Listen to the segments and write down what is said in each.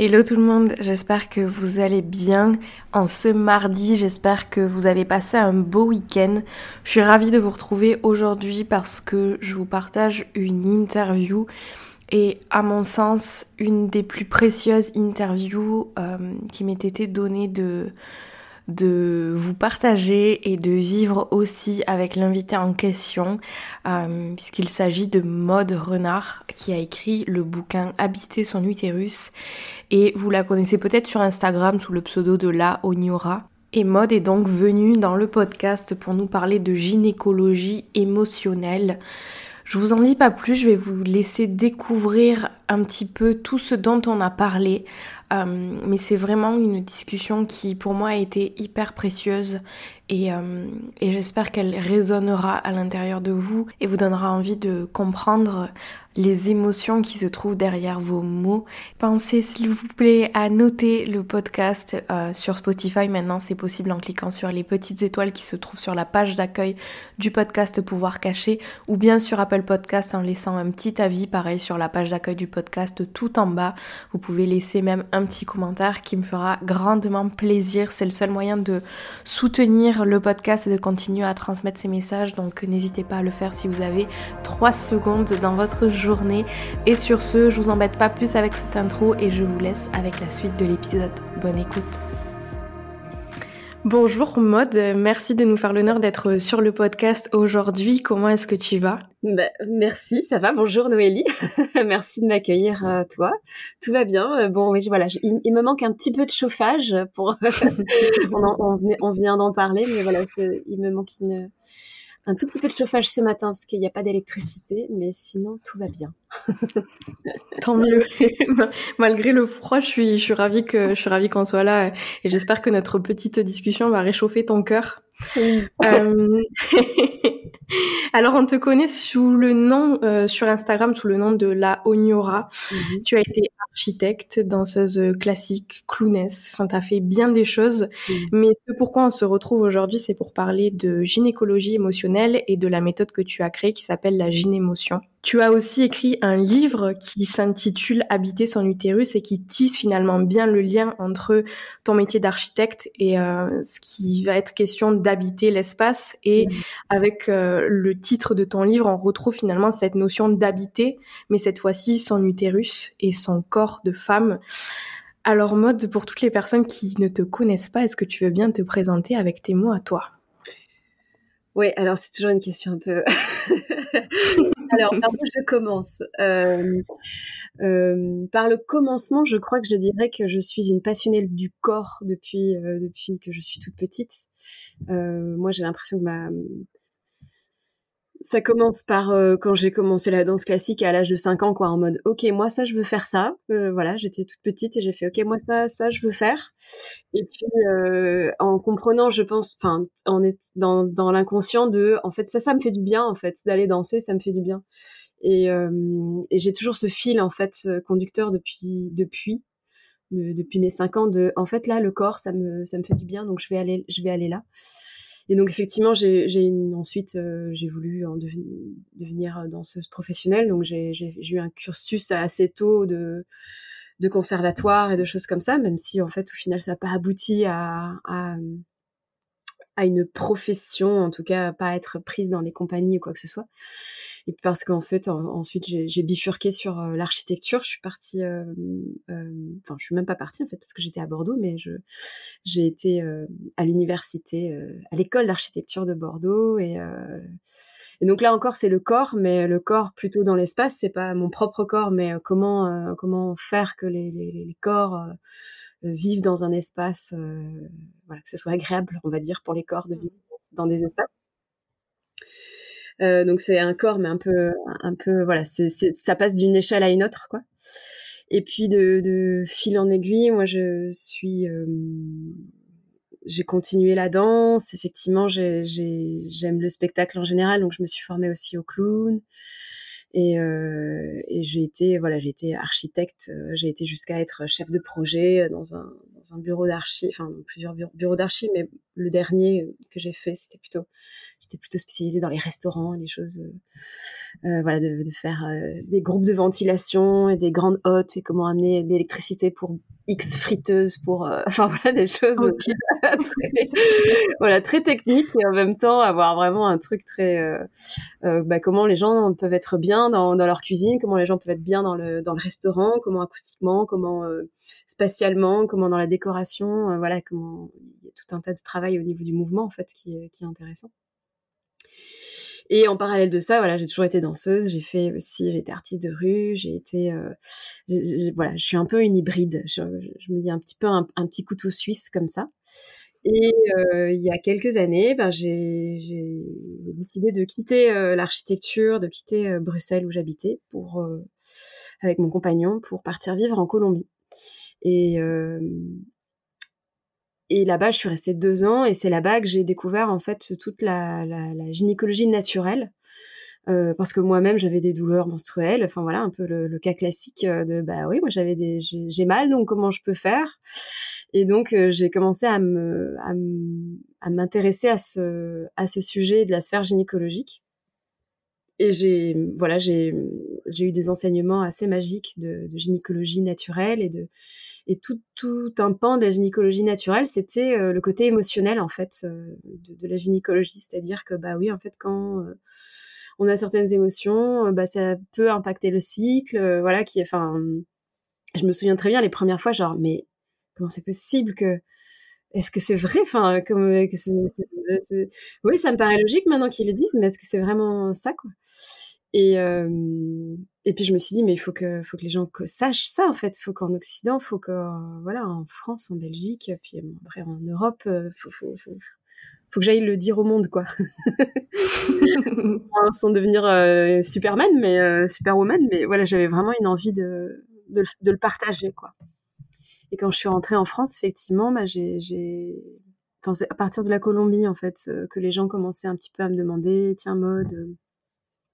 Hello tout le monde, j'espère que vous allez bien en ce mardi, j'espère que vous avez passé un beau week-end. Je suis ravie de vous retrouver aujourd'hui parce que je vous partage une interview et à mon sens une des plus précieuses interviews euh, qui m'ait été donnée de, de vous partager et de vivre aussi avec l'invité en question, euh, puisqu'il s'agit de Maud Renard, qui a écrit le bouquin Habiter son utérus, et vous la connaissez peut-être sur Instagram sous le pseudo de La Oniora. Et Maud est donc venue dans le podcast pour nous parler de gynécologie émotionnelle. Je vous en dis pas plus, je vais vous laisser découvrir un petit peu tout ce dont on a parlé. Euh, mais c'est vraiment une discussion qui pour moi a été hyper précieuse euh, et j'espère qu'elle résonnera à l'intérieur de vous et vous donnera envie de comprendre les émotions qui se trouvent derrière vos mots. Pensez s'il vous plaît à noter le podcast euh, sur Spotify. Maintenant c'est possible en cliquant sur les petites étoiles qui se trouvent sur la page d'accueil du podcast Pouvoir Caché ou bien sur Apple Podcast en laissant un petit avis pareil sur la page d'accueil du podcast tout en bas. Vous pouvez laisser même un petit commentaire qui me fera grandement plaisir. C'est le seul moyen de soutenir le podcast et de continuer à transmettre ces messages. Donc n'hésitez pas à le faire si vous avez 3 secondes dans votre journée. Et sur ce, je vous embête pas plus avec cette intro et je vous laisse avec la suite de l'épisode. Bonne écoute. Bonjour Maude, merci de nous faire l'honneur d'être sur le podcast aujourd'hui. Comment est-ce que tu vas? Bah, Merci, ça va. Bonjour Noélie, merci de m'accueillir euh, toi. Tout va bien. Euh, bon, oui, voilà, il, me manque un petit peu de chauffage pour. on, on, vient d'en parler, mais voilà, il me manque une un tout petit peu de chauffage ce matin parce qu'il n'y a pas d'électricité, mais sinon tout va bien. Tant mieux. Malgré le froid, je suis, je suis ravie que je suis ravie qu'on soit là et j'espère que notre petite discussion va réchauffer ton cœur. Euh, alors, on te connaît sous le nom, euh, sur Instagram, sous le nom de La Oniora. Mhm. Tu as été architecte, danseuse classique, clowness. Enfin, tu as fait bien des choses. Mais ce pourquoi on se retrouve aujourd'hui, c'est pour parler de gynécologie émotionnelle et de la méthode que tu as créée qui s'appelle la gynémotion. Tu as aussi écrit un livre qui s'intitule Habiter son utérus et qui tisse finalement bien le lien entre ton métier d'architecte et euh, ce qui va être question d'habiter l'espace. Et mmh. avec euh, le titre de ton livre, on retrouve finalement cette notion d'habiter, mais cette fois-ci son utérus et son corps de femme. Alors mode, pour toutes les personnes qui ne te connaissent pas, est-ce que tu veux bien te présenter avec tes mots à toi? Oui, alors c'est toujours une question un peu Alors, par je commence Par le commencement, je crois que je dirais que je suis une passionnée du corps depuis que je suis toute petite. moi, j'ai l'impression que ma, ça commence par euh, quand j'ai commencé la danse classique à l'âge de 5 ans, quoi, en mode, ok, moi ça, je veux faire ça. Euh, voilà, j'étais toute petite et j'ai fait, ok, moi ça, ça, je veux faire. Et puis, euh, en comprenant, je pense, enfin, on est dans, l'inconscient de, en fait, ça, ça me fait du bien, en fait, d'aller danser, ça me fait du bien. Et, j'ai toujours ce fil, en fait, conducteur depuis, depuis, depuis mes 5 ans de, en fait, là, le corps, ça me, ça me fait du bien, donc je vais aller, je vais aller là. Et donc effectivement, j'ai ensuite euh, j'ai voulu en devenir danseuse professionnelle. Donc j'ai eu un cursus assez tôt de de conservatoire et de choses comme ça, même si en fait au final ça n'a pas abouti à, à, à une profession, en tout cas pas être prise dans des compagnies ou quoi que ce soit. Et parce qu'en fait, ensuite, j'ai bifurqué sur euh, l'architecture. Je suis partie, euh, euh, enfin, je suis même pas partie en fait parce que j'étais à Bordeaux, mais j'ai été à l'université, à l'école d'architecture de Bordeaux et donc là encore, c'est le corps, mais le corps plutôt dans l'espace. C'est pas mon propre corps, mais comment comment faire que les, les, les corps vivent dans un espace, voilà, que ce soit agréable, on va dire, pour les corps de vivre dans des espaces. Euh, donc c'est un corps, mais un peu, un peu, voilà, c'est, ça passe d'une échelle à une autre, quoi. Et puis de, de fil en aiguille, moi je suis, euh, j'ai continué la danse. Effectivement, j'ai, j'aime le spectacle en général, donc je me suis formée aussi au clown. Et, euh, et j'ai été, voilà, j'ai été architecte. Euh, j'ai été jusqu'à être chef de projet dans un, dans un bureau d'archi, enfin plusieurs bureaux d'archi, mais le dernier que j'ai fait, c'était plutôt, j'étais plutôt spécialisée dans les restaurants, les choses, euh, euh voilà, de, de faire euh, des groupes de ventilation et des grandes hottes et comment amener de l'électricité pour X friteuses pour, euh, enfin voilà, des choses très, voilà, très techniques et en même temps avoir vraiment un truc très, euh, euh, bah, comment les gens peuvent être bien dans, dans, leur cuisine, comment les gens peuvent être bien dans le, dans le restaurant, comment acoustiquement, comment spatialement, comment dans la décoration, voilà, comment il y a tout un tas de travail au niveau du mouvement en fait qui est, qui est intéressant. Et en parallèle de ça, voilà, j'ai toujours été danseuse. J'ai fait aussi, j'ai été artiste de rue. J'ai été, euh, voilà, je suis un peu une hybride. Je, me dis un petit peu un, petit couteau suisse comme ça. Et euh, il y a quelques années, ben, j'ai décidé de quitter euh, l'architecture, de quitter Bruxelles où j'habitais pour avec mon compagnon pour partir vivre en Colombie. Et et là-bas, je suis restée deux ans et c'est là-bas que j'ai découvert en fait toute la, la, la gynécologie naturelle. Euh, parce que moi-même j'avais des douleurs menstruelles, enfin voilà un peu le, le cas classique euh, de bah oui moi j'avais des j'ai mal donc comment je peux faire? Et donc euh, j'ai commencé à me à m'intéresser à ce à ce sujet de la sphère gynécologique. Et j'ai voilà j'ai j'ai eu des enseignements assez magiques de, de gynécologie naturelle et de et tout, tout un pan de la gynécologie naturelle, c'était euh, le côté émotionnel en fait euh, de, la gynécologie, c'est-à-dire que bah oui en fait quand euh, on a certaines émotions, bah ça peut impacter le cycle, voilà qui, enfin, je me souviens très bien les premières fois genre mais comment c'est possible que est-ce que c'est vrai? Enfin comme oui ça me paraît logique maintenant qu'ils le disent mais est-ce que c'est vraiment ça quoi? Et puis je me suis dit, mais il faut que, faut que les gens sachent ça, en fait. Il faut qu'en Occident, il faut que, voilà, en France, en Belgique, puis après en Europe, il euh, faut, faut, faut, faut, que j'aille le dire au monde, quoi. Sans devenir euh, Superman, mais euh, Superwoman, mais voilà, j'avais vraiment une envie de, de, de, le partager, quoi. Et quand je suis rentrée en France, effectivement, bah, j'ai, enfin, c'est à partir de la Colombie, en fait, que les gens commençaient un petit peu à me demander, tiens, mode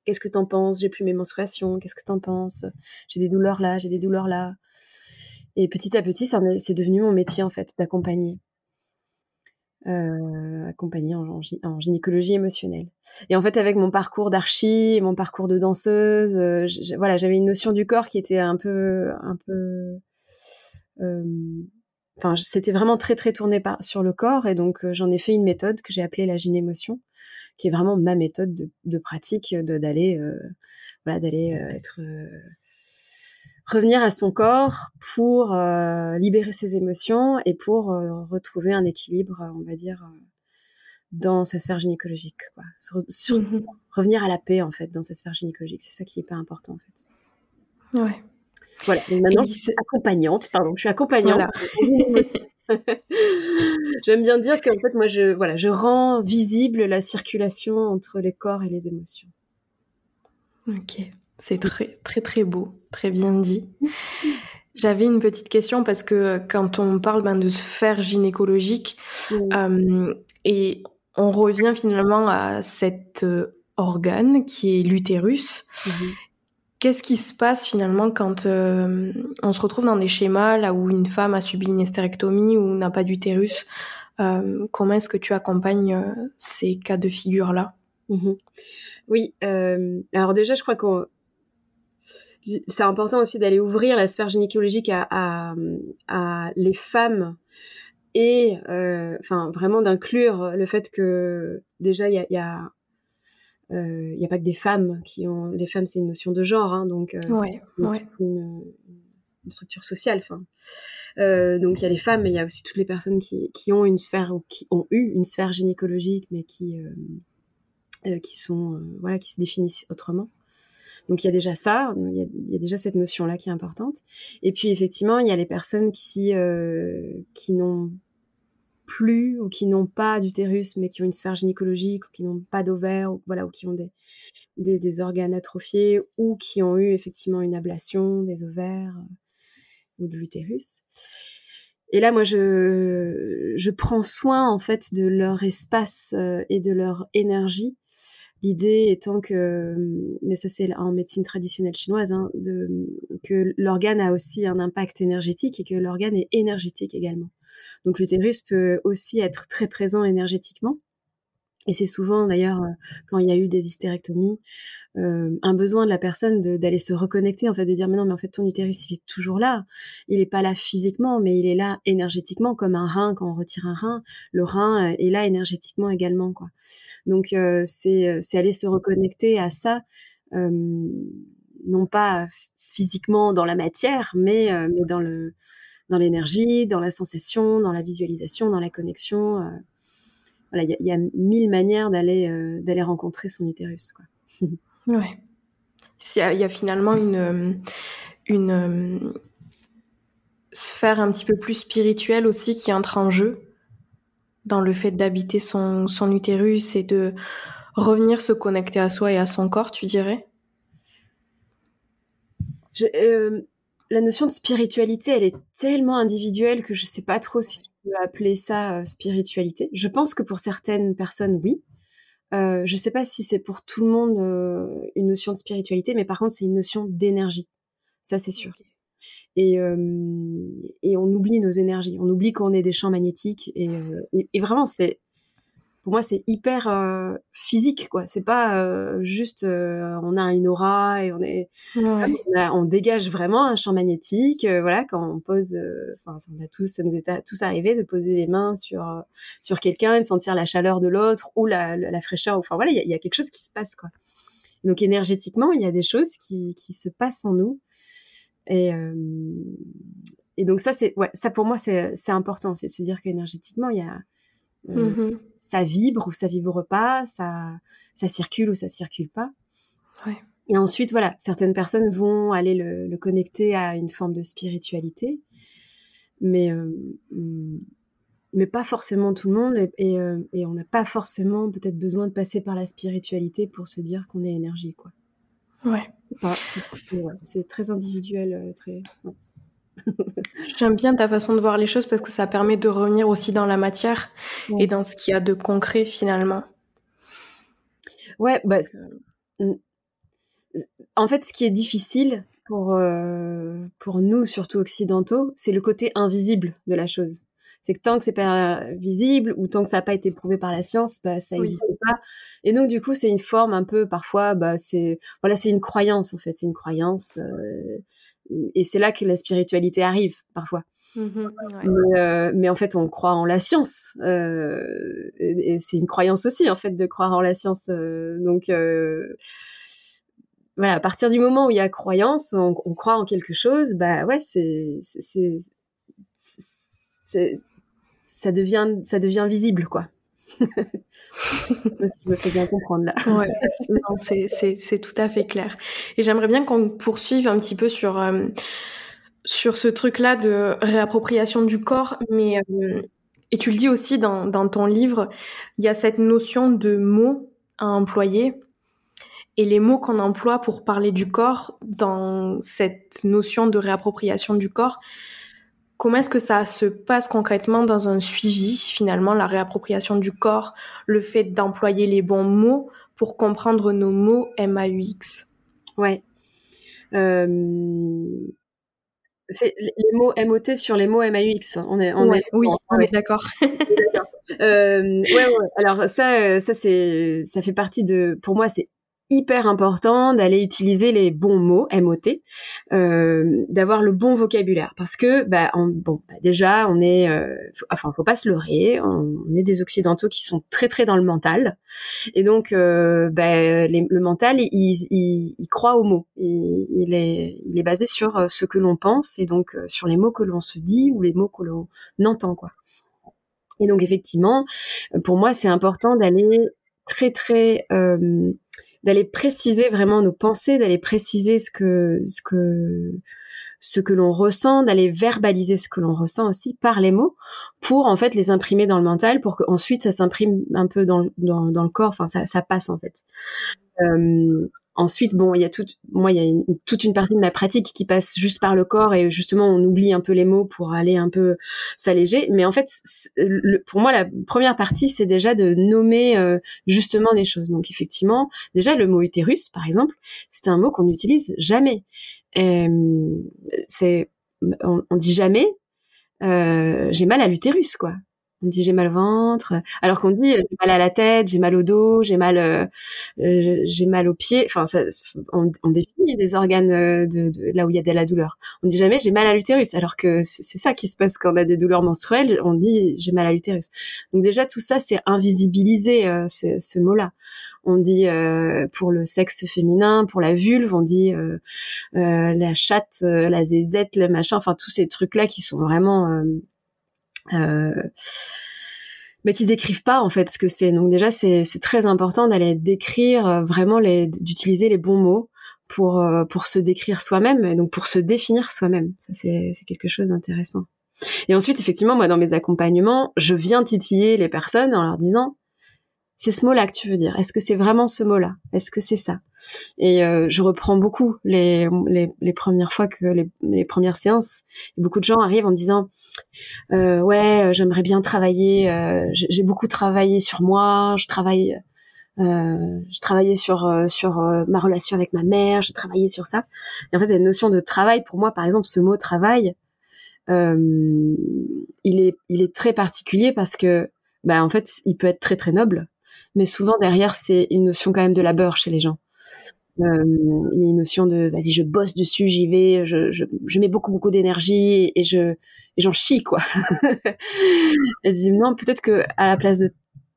Qu'est-ce que t'en penses? J'ai plus mes menstruations. Qu'est-ce que t'en penses? J'ai des douleurs là, j'ai des douleurs là. Et petit à petit, c'est devenu mon métier en fait, d'accompagner. Euh, accompagner en, gynécologie émotionnelle. Et en fait, avec mon parcours d'archi, mon parcours de danseuse, euh, voilà, j'avais une notion du corps qui était un peu, un peu, euh, enfin, c'était vraiment très très tourné sur le corps, et donc j'en ai fait une méthode que j'ai appelée la gynémotion, qui est vraiment ma méthode de, de pratique, de d'aller, euh, voilà, d'aller euh, être euh, revenir à son corps pour libérer ses émotions et pour retrouver un équilibre, on va dire, dans sa sphère gynécologique. Quoi. Sur, mmh Revenir à la paix, en fait, dans sa sphère gynécologique. C'est ça qui est hyper important, en fait. Ouais. Voilà. maintenant, je suis accompagnante, pardon, je suis accompagnante. J'aime bien dire qu'en fait, moi, je, voilà, je rends visible la circulation entre les corps et les émotions. Ok, c'est très, très, très beau, très bien dit. J'avais une petite question parce que quand on parle ben, de sphère gynécologique, euh, et on revient finalement à cet euh, organe qui est l'utérus. Mhm. Qu'est-ce qui se passe finalement quand euh, on se retrouve dans des schémas là où une femme a subi une hystérectomie ou n'a pas d'utérus euh, Comment est-ce que tu accompagnes euh, ces cas de figure-là? Mmh Oui, alors déjà je crois que c'est important aussi d'aller ouvrir la sphère gynécologique à, les femmes et enfin vraiment d'inclure le fait que déjà il y a il euh, n'y a pas que des femmes qui ont. Les femmes, c'est une notion de genre, hein, donc euh, une, structure sociale. Euh, donc il y a les femmes, mais il y a aussi toutes les personnes qui, qui ont une sphère ou qui ont eu une sphère gynécologique, mais qui qui sont voilà qui se définissent autrement. Donc il y a déjà ça, il y a, déjà cette notion-là qui est importante. Et puis effectivement, il y a les personnes qui qui n'ont plus ou qui n'ont pas d'utérus mais qui ont une sphère gynécologique ou qui n'ont pas d'ovaire ou voilà ou qui ont des, des, des, organes atrophiés ou qui ont eu effectivement une ablation des ovaires ou de l'utérus. Et là, moi, je, je prends soin en fait de leur espace et de leur énergie L'idée étant que, mais ça c'est en médecine traditionnelle chinoise, hein, de, que l'organe a aussi un impact énergétique et que l'organe est énergétique également. Donc l'utérus peut aussi être très présent énergétiquement. Et c'est souvent d'ailleurs euh, quand il y a eu des hystérectomies, euh, un besoin de la personne d'aller se reconnecter, en fait, de dire mais non, mais en fait ton utérus il est toujours là, il est pas là physiquement, mais il est là énergétiquement, comme un rein quand on retire un rein, le rein euh, est là énergétiquement également, quoi. Donc c'est c'est aller se reconnecter à ça, non pas physiquement dans la matière, mais mais dans le dans l'énergie, dans la sensation, dans la visualisation, dans la connexion. voilà, il y, y a, mille manières d'aller d'aller rencontrer son utérus, quoi. Ouais. Il y, a, il y a finalement une, une euh, sphère un petit peu plus spirituelle aussi qui entre en jeu dans le fait d'habiter son, son utérus et de revenir se connecter à soi et à son corps, tu dirais? Euh, La notion de spiritualité, elle est tellement individuelle que je sais pas trop si tu peux appeler ça euh, spiritualité. Je pense que pour certaines personnes, oui. Euh, je ne sais pas si c'est pour tout le monde euh, une notion de spiritualité, mais par contre, c'est une notion d'énergie. Ça, c'est sûr. Et, euh, et on oublie nos énergies. On oublie qu'on est des champs magnétiques. Et, et vraiment, c'est pour moi c'est hyper euh, physique quoi. C'est pas euh, juste euh, on a une aura et on est on, dégage vraiment un champ magnétique voilà quand on pose enfin on a tous ça nous est tous arrivé de poser les mains sur sur quelqu'un et de sentir la chaleur de l'autre ou la, la, fraîcheur enfin voilà il y a, y a, quelque chose qui se passe quoi. Donc énergétiquement il y a des choses qui qui se passent en nous et et donc ça c'est ouais ça pour moi c'est c'est important c'est de se dire qu'énergétiquement il y a euh, mmh ça vibre ou ça vibre pas, ça, ça circule ou ça circule pas. Ouais. Et ensuite, voilà, certaines personnes vont aller le, le, connecter à une forme de spiritualité, mais euh, mmh, mais pas forcément tout le monde, et, et, euh, et on n'a pas forcément peut-être besoin de passer par la spiritualité pour se dire qu'on est énergie, quoi. Ouais. c'est très individuel, très. J'aime bien ta façon de voir les choses parce que ça permet de revenir aussi dans la matière et dans ce qu'il y a de concret finalement. Ouais, bah, en fait, ce qui est difficile pour, euh, pour nous, surtout occidentaux, c'est le côté invisible de la chose. C'est que tant que c'est pas visible ou tant que ça n'a pas été prouvé par la science, bah, ça n'existe pas. Et donc, du coup, c'est une forme un peu, parfois, bah, c'est, voilà, c'est une croyance, en fait. C'est une croyance. Euh, et c'est là que la spiritualité arrive parfois. Mmh euh, mais, en fait, on croit en la science, euh, et, c'est une croyance aussi en fait de croire en la science. Euh, donc voilà, à partir du moment où il y a croyance, on, croit en quelque chose, bah ouais, c'est ça devient ça devient visible quoi. Je me fais bien comprendre là. Ouais, c'est tout à fait clair. Et j'aimerais bien qu'on poursuive un petit peu sur, euh, sur ce truc-là de réappropriation du corps, mais euh, et tu le dis aussi dans, dans ton livre, il y a cette notion de mots à employer. Et les mots qu'on emploie pour parler du corps dans cette notion de réappropriation du corps, Comment est-ce que ça se passe concrètement dans un suivi, finalement, la réappropriation du corps, le fait d'employer les bons mots pour comprendre nos mots MAUX Ouais. Euh, c'est les mots MOT sur les mots MAUX. On est, on est, oui, on est d'accord. euh, ouais, ouais. Alors ça, euh, ça c'est, ça fait partie de, pour moi, c'est hyper important d'aller utiliser les bons mots MOT, euh, d'avoir le bon vocabulaire. Parce que bah bon bah, déjà on est euh, enfin faut pas se leurrer, on, est des occidentaux qui sont très très dans le mental. Et donc euh, bah, le mental il, il, croit aux mots, il, est il est basé sur euh, ce que l'on pense et donc euh, sur les mots que l'on se dit ou les mots que l'on entend quoi. Et donc effectivement, pour moi, c'est important d'aller très très d'aller préciser vraiment nos pensées, d'aller préciser ce que ce que ce que l'on ressent, d'aller verbaliser ce que l'on ressent aussi par les mots, pour en fait les imprimer dans le mental, pour qu'ensuite ça s'imprime un peu dans, dans, dans, le corps, enfin ça, ça passe en fait. Euh, ensuite, bon, il y a toute, moi, il y a une, toute une partie de ma pratique qui passe juste par le corps et justement, on oublie un peu les mots pour aller un peu s'alléger. Mais en fait, pour moi, la première partie, c'est déjà de nommer euh, justement les choses. Donc, effectivement, déjà le mot utérus, par exemple, c'est un mot qu'on n'utilise jamais. c'est, on, on, dit jamais, euh, j'ai mal à l'utérus, quoi on dit j'ai mal au ventre, alors qu'on dit j'ai mal à la tête, j'ai mal au dos, j'ai mal, euh, euh, j'ai mal aux pieds. Enfin, ça, on, on, définit des organes euh, de, de, là où il y a de la douleur. On dit jamais j'ai mal à l'utérus, alors que c'est ça qui se passe quand on a des douleurs menstruelles. On dit j'ai mal à l'utérus. Donc déjà tout ça c'est invisibiliser euh, ce mot-là. On dit euh, pour le sexe féminin, pour la vulve, on dit euh, la chatte, la zézette, le machin, enfin tous ces trucs là qui sont vraiment euh, mais qui décrivent pas en fait ce que c'est. Donc déjà c'est très important d'aller décrire euh, vraiment les d'utiliser les bons mots pour euh, pour se décrire soi-même et donc pour se définir soi-même. Ça c'est quelque chose d'intéressant. Et ensuite effectivement moi dans mes accompagnements, je viens titiller les personnes en leur disant c'est ce mot-là que tu veux dire. Est-ce que c'est vraiment ce mot-là? Est-ce que c'est ça? Et euh, je reprends beaucoup les, les, les premières fois que les, les, premières séances. beaucoup de gens arrivent en me disant euh, ouais, euh, j'aimerais bien travailler. Euh, j'ai beaucoup travaillé sur moi. Je travaille. Euh, je travaillais sur sur ma relation avec ma mère. J'ai travaillé sur ça. Et en fait, il y a une notion de travail. Pour moi, par exemple, ce mot travail, il est il est très particulier parce que bah en fait, il peut être très très noble mais souvent derrière c'est une notion quand même de labeur chez les gens. Euh, il y a une notion de vas-y je bosse dessus, j'y vais, je, je, je, mets beaucoup beaucoup d'énergie et je j'en chie quoi. et dis non peut-être que à la place de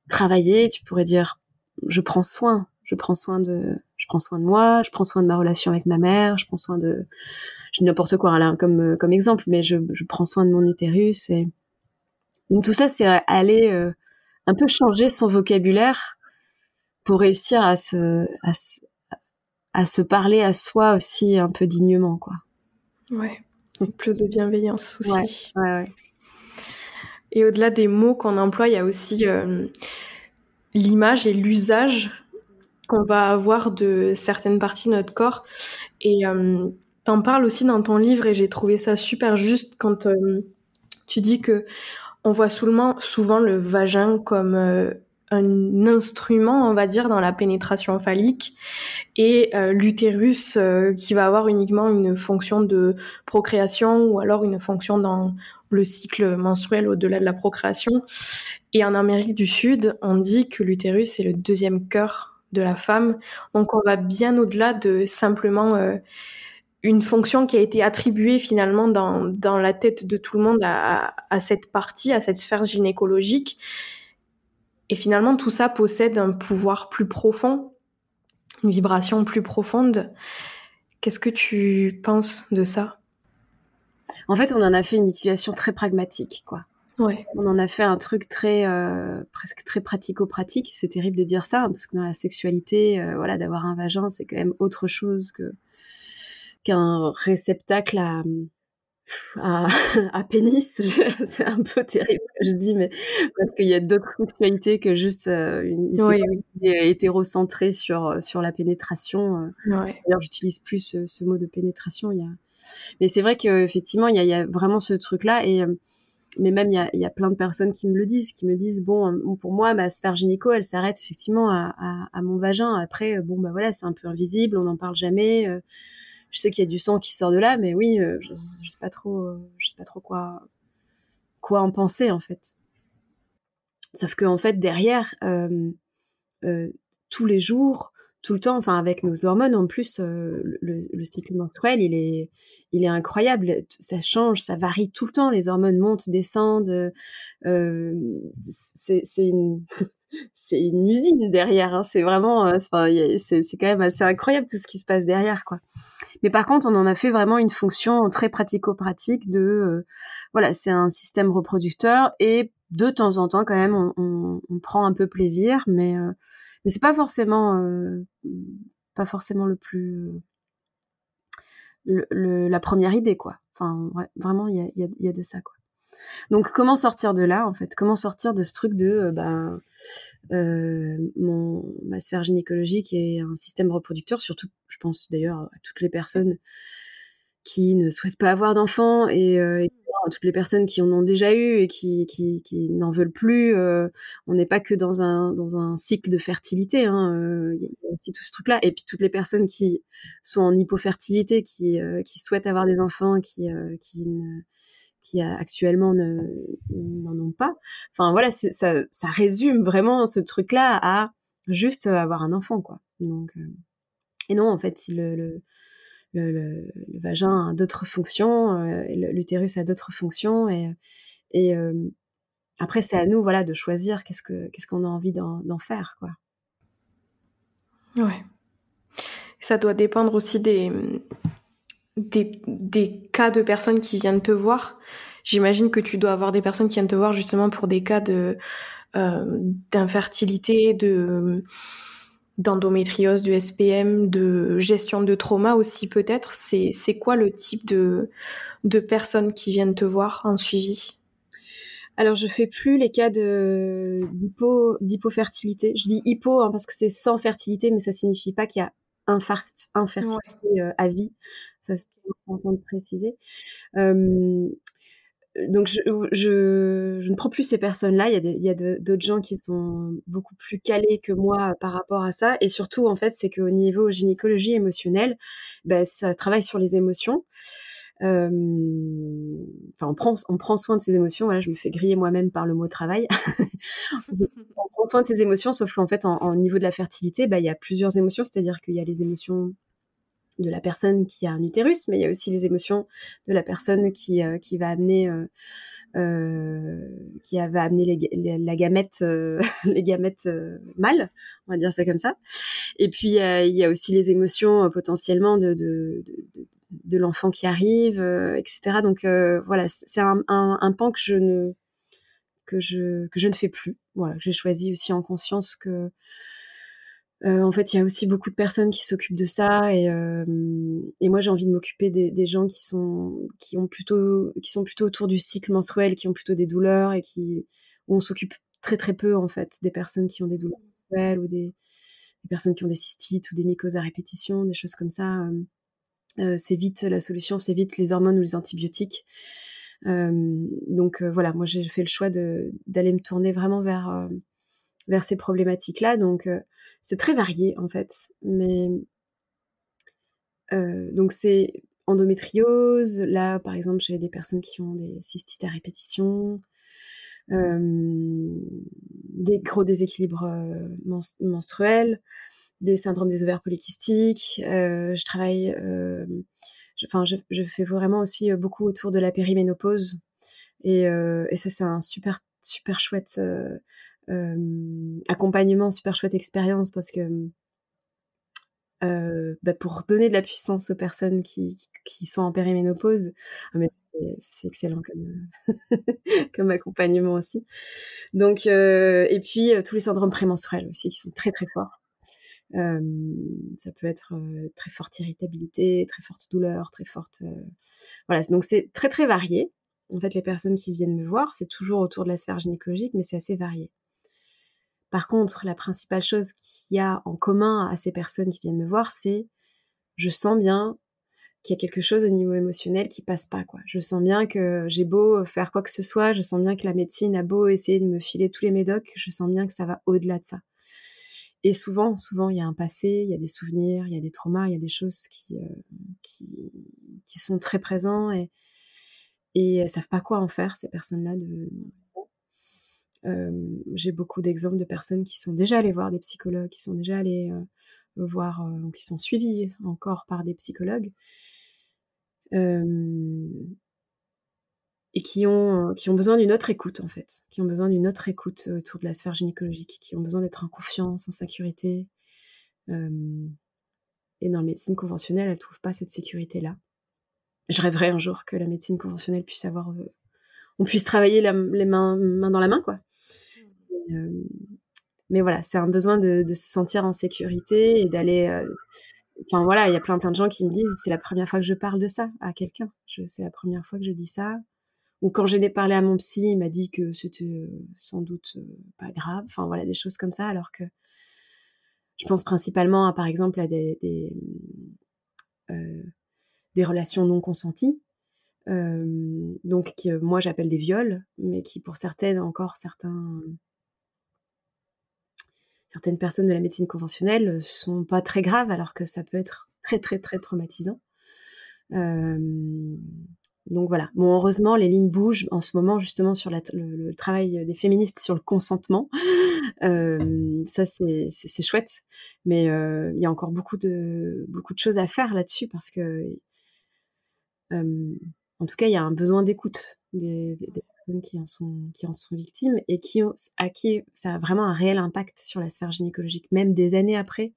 travailler, tu pourrais dire je prends soin, je prends soin de je prends soin de moi, je prends soin de ma relation avec ma mère, je prends soin de je n'importe quoi là comme comme exemple, mais je, je prends soin de mon utérus et donc tout ça c'est aller euh, un peu changer son vocabulaire pour réussir à se, à se, parler à soi aussi un peu dignement, quoi. Ouais. plus de bienveillance aussi. Ouais, ouais, Et au-delà des mots qu'on emploie, il y a aussi euh, l'image et l'usage qu'on va avoir de certaines parties de notre corps. Et euh, t'en parles aussi dans ton livre et j'ai trouvé ça super juste quand euh, tu dis que on voit souvent, le vagin comme euh, un instrument, on va dire, dans la pénétration phallique, et euh, l'utérus euh, qui va avoir uniquement une fonction de procréation ou alors une fonction dans le cycle menstruel au-delà de la procréation. Et en Amérique du Sud, on dit que l'utérus est le deuxième cœur de la femme. Donc on va bien au-delà de simplement une fonction qui a été attribuée finalement dans, dans la tête de tout le monde à, à, cette partie, à cette sphère gynécologique. Et finalement, tout ça possède un pouvoir plus profond, une vibration plus profonde. Qu'est-ce que tu penses de ça? En fait, on en a fait une utilisation très pragmatique, quoi. Ouais. On en a fait un truc très euh, presque très pratico-pratique. C'est terrible de dire ça hein, parce que dans la sexualité, euh, voilà, d'avoir un vagin, c'est quand même autre chose que qu'un réceptacle à, à, à pénis. c'est un peu terrible ce que je dis, mais parce qu'il y a d'autres sexualités que juste euh, une, sexualité hétérocentrée sur, sur la pénétration. Euh. D'ailleurs, j'utilise plus ce, mot de pénétration. Il y a... Mais c'est vrai qu'effectivement, il y a, y a vraiment ce truc-là. Et, euh, mais même, il y, a, y a plein de personnes qui me le disent, qui me disent, bon, pour moi, ma sphère gynéco, elle s'arrête effectivement à, à, à, mon vagin. Après, bon, bah voilà, c'est un peu invisible, on n'en parle jamais je sais qu'il y a du sang qui sort de là, mais oui, euh, je, sais pas trop, euh, je sais pas trop quoi, quoi en penser en fait. Sauf que en fait derrière, euh, tous les jours, tout le temps, enfin avec nos hormones en plus, le, le, cycle menstruel, il est, il est incroyable. Ça change, ça varie tout le temps. Les hormones montent, descendent. c'est une c'est une usine derrière. Hein. C'est vraiment, enfin, c'est quand même assez incroyable tout ce qui se passe derrière, quoi. Mais par contre, on en a fait vraiment une fonction très pratico-pratique de, euh, voilà, c'est un système reproducteur et de temps en temps, quand même, on, on, on prend un peu plaisir, mais, euh, mais c'est pas forcément pas forcément le plus la première idée quoi. Enfin vraiment il y a, y, a, de ça quoi. Donc comment sortir de là en fait? Comment sortir de ce truc de euh, ben euh, mon ma sphère gynécologique est un système reproducteur surtout je pense d'ailleurs à toutes les personnes qui ne souhaitent pas avoir d'enfants et, euh, à toutes les personnes qui en ont déjà eu et qui, qui, n'en veulent plus. Euh, on n'est pas que dans un, dans un cycle de fertilité. Hein, euh, il y a aussi tout ce truc-là. Et puis toutes les personnes qui sont en hypofertilité, qui, qui souhaitent avoir des enfants, qui, qui qui actuellement n'en ont pas. Enfin voilà, ça, ça résume vraiment ce truc-là à juste avoir un enfant, quoi. Donc, et non, en fait, si le, le, vagin a d'autres fonctions, euh, l'utérus a d'autres fonctions, et, et euh, après c'est à nous, voilà, de choisir qu'est-ce que qu'est-ce qu'on a envie d'en faire, quoi. Ouais. Ça doit dépendre aussi des, des, cas de personnes qui viennent te voir. J'imagine que tu dois avoir des personnes qui viennent te voir justement pour des cas de euh, d'infertilité, de d'endométriose, du SPM, de gestion de trauma aussi peut-être? C'est quoi le type de de personnes qui viennent te voir en suivi? Alors, je fais plus les cas de d'hypo d'hypofertilité. Je dis hypo hein, parce que c'est sans fertilité, mais ça signifie pas qu'il y a infertilité euh, à vie. Ça, c'est important de préciser. Donc, je, ne prends plus ces personnes-là. Il y a, d'autres gens qui sont beaucoup plus calés que moi par rapport à ça. Et surtout, en fait, c'est qu'au niveau gynécologie émotionnelle, ben, ça travaille sur les émotions. Euh, enfin, on prend, soin de ses émotions. Je me fais griller moi-même par le mot travail. on prend soin de ses émotions, sauf qu'en fait, en, niveau de la fertilité, bah, il y a plusieurs émotions, c'est-à-dire qu'il y a les émotions de la personne qui a un utérus, mais il y a aussi les émotions de la personne qui, euh, qui va amener euh, euh, qui va amener les, la gamète les gamètes mâles, on va dire ça comme ça. Et puis il y a aussi les émotions potentiellement de, de, de, de l'enfant qui arrive, etc. Donc voilà, c'est un, un, un, pan que je ne que je que je ne fais plus. Voilà, j'ai choisi aussi en conscience que euh, en fait, il y a aussi beaucoup de personnes qui s'occupent de ça et, euh, moi j'ai envie de m'occuper des, gens qui sont qui ont plutôt qui sont plutôt autour du cycle menstruel, qui ont plutôt des douleurs et qui où on s'occupe très très peu en fait des personnes qui ont des douleurs menstruelles ou des, personnes qui ont des cystites ou des mycoses à répétition, des choses comme ça. Euh, c'est vite la solution, c'est vite les hormones ou les antibiotiques. Donc voilà, moi j'ai fait le choix d'aller me tourner vraiment vers ces problématiques-là. Donc c'est très varié en fait. Mais euh, donc c'est endométriose. Là, par exemple, j'ai des personnes qui ont des cystites à répétition, euh, des gros déséquilibres euh, menstruels, des syndromes des ovaires polykystiques. je travaille, enfin, je, fais vraiment aussi beaucoup autour de la périménopause. Et, et ça, c'est un super, super chouette accompagnement, super chouette expérience parce que euh, bah pour donner de la puissance aux personnes qui, sont en périménopause, ah, c'est excellent comme, accompagnement aussi. Donc, euh, et puis tous les syndromes prémenstruels aussi qui sont très très forts. Euh, ça peut être très forte irritabilité, très forte douleur, très forte. Voilà, donc c'est très très varié. En fait, les personnes qui viennent me voir, c'est toujours autour de la sphère gynécologique, mais c'est assez varié. Par contre, la principale chose qu'il y a en commun à ces personnes qui viennent me voir, c'est je sens bien qu'il y a quelque chose au niveau émotionnel qui passe pas. Je sens bien que j'ai beau faire quoi que ce soit, je sens bien que la médecine a beau essayer de me filer tous les médocs, je sens bien que ça va au-delà de ça. Et souvent, souvent, il y a un passé, il y a des souvenirs, il y a des traumas, il y a des choses qui, euh, sont très présents et, et savent pas quoi en faire, ces personnes-là, de, j'ai beaucoup d'exemples de personnes qui sont déjà allées voir des psychologues, qui sont déjà allées voir, euh, qui sont suivies encore par des psychologues, et qui ont, qui ont besoin d'une autre écoute en fait, qui ont besoin d'une autre écoute autour de la sphère gynécologique, qui ont besoin d'être en confiance, en sécurité. et dans la médecine conventionnelle, elles ne trouvent pas cette sécurité-là. Je rêverais un jour que la médecine conventionnelle puisse avoir, on puisse travailler les mains, main dans la main, quoi. Mais voilà, c'est un besoin de, se sentir en sécurité et d'aller. Euh, enfin voilà, il y a plein plein de gens qui me disent c'est la première fois que je parle de ça à quelqu'un. C'est la première fois que je dis ça. Ou quand j'ai parlé à mon psy, il m'a dit que c'était euh, sans doute euh, pas grave. Enfin voilà, des choses comme ça, alors que je pense principalement à par exemple à des relations non consenties. donc moi j'appelle des viols, mais qui pour certaines encore certains certaines personnes de la médecine conventionnelle euh, sont pas très graves, alors que ça peut être très très très traumatisant. Euh, donc voilà. Bon, heureusement, les lignes bougent en ce moment justement sur le, travail des féministes sur le consentement. Euh, ça, c'est chouette, mais il y a encore beaucoup de choses à faire là-dessus parce que, en tout cas, il y a un besoin d'écoute qui en sont, qui en sont victimes et qui, à qui ça a vraiment un réel impact sur la sphère gynécologique. Même des années après,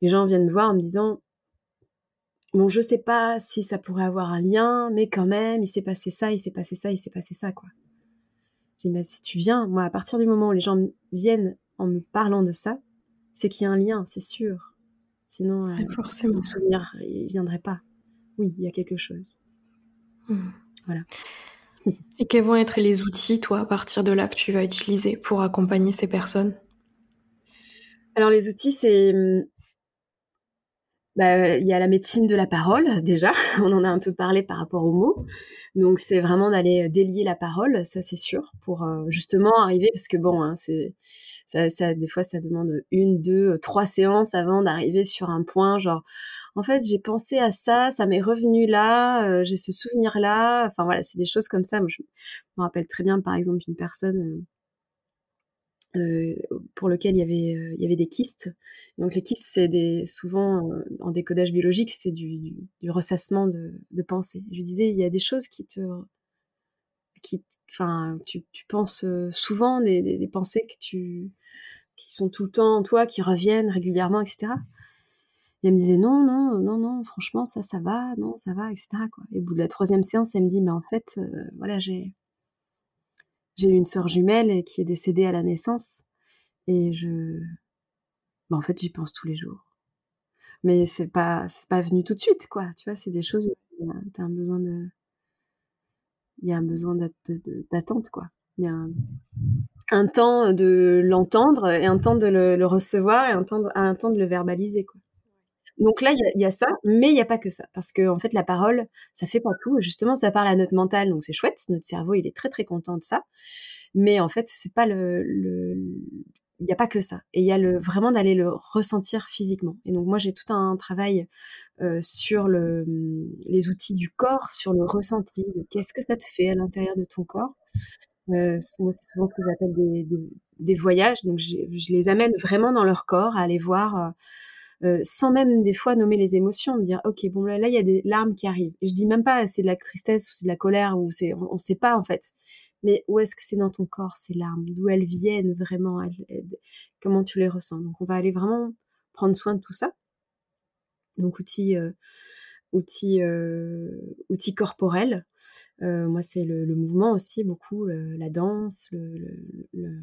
les gens viennent me voir en me disant Bon, je sais pas si ça pourrait avoir un lien, mais quand même, il s'est passé ça, il s'est passé ça, il s'est passé ça, quoi. Je dis, mais si tu viens, moi, à partir du moment où les gens viennent en me parlant de ça, c'est qu'il y a un lien, c'est sûr. Sinon, euh, forcément. le souvenir, il viendrait pas. Oui, il y a quelque chose. Mmh. Voilà. Et quels vont être les outils, toi, à partir de là, que tu vas utiliser pour accompagner ces personnes? Alors, les outils, c'est. Hum, bah, il y a la médecine de la parole, déjà. On en a un peu parlé par rapport aux mots. Donc, c'est vraiment d'aller délier la parole, ça, c'est sûr, pour euh, justement arriver, parce que bon, hein, c'est. Ça, des fois, ça demande une, deux, trois séances avant d'arriver sur un point, genre, en fait, j'ai pensé à ça, ça m'est revenu là, euh, j'ai ce souvenir-là. Enfin voilà, c'est des choses comme ça. Moi, je me rappelle très bien, par exemple, une personne euh, euh, pour lequel il y avait il y avait des kystes. Donc les kystes, c'est des souvent en décodage biologique, c'est du, ressassement de, de pensée. Je disais, il y a des choses qui te qui, enfin, tu, penses souvent des, des, pensées que tu, qui sont tout le temps en toi, qui reviennent régulièrement, etc. Et elle me disait non, non, non, non, franchement, ça, ça va, non, ça va, etc. Et au bout de la troisième séance, elle me dit, mais en fait, euh, voilà, j'ai j'ai une sœur jumelle qui est décédée à la naissance. Et je... Bah, en fait, j'y pense tous les jours. Mais c'est pas, c'est pas venu tout de suite, quoi. Tu vois, c'est des choses où tu as un besoin de... Il y a un besoin d'attente, quoi. Il y a un, temps de l'entendre et un temps de le, recevoir et un temps, de le verbaliser, quoi. Donc là, il y, a ça, mais il n'y a pas que ça. Parce que, en fait, la parole, ça fait pas tout. Justement, ça parle à notre mental, donc c'est chouette. Notre cerveau, il est très, très content de ça. Mais en fait, c'est pas le, il n'y a pas que ça. Et il y a le, vraiment d'aller le ressentir physiquement. Et donc moi, j'ai tout un travail euh, sur le, les outils du corps, sur le ressenti, de qu'est-ce que ça te fait à l'intérieur de ton corps. Euh, c'est souvent ce que j'appelle des, voyages. Donc je, les amène vraiment dans leur corps à aller voir... Euh, sans même des fois nommer les émotions, de dire ok bon là il y a des larmes qui arrivent. je dis même pas c'est de la tristesse ou c'est de la colère ou c'est on, ne sait pas en fait. Mais où est-ce que c'est dans ton corps ces larmes? D'où elles viennent vraiment? Comment tu les ressens? Donc on va aller vraiment prendre soin de tout ça. Donc outils euh, euh, corporels. moi c'est le, mouvement aussi beaucoup, la danse, le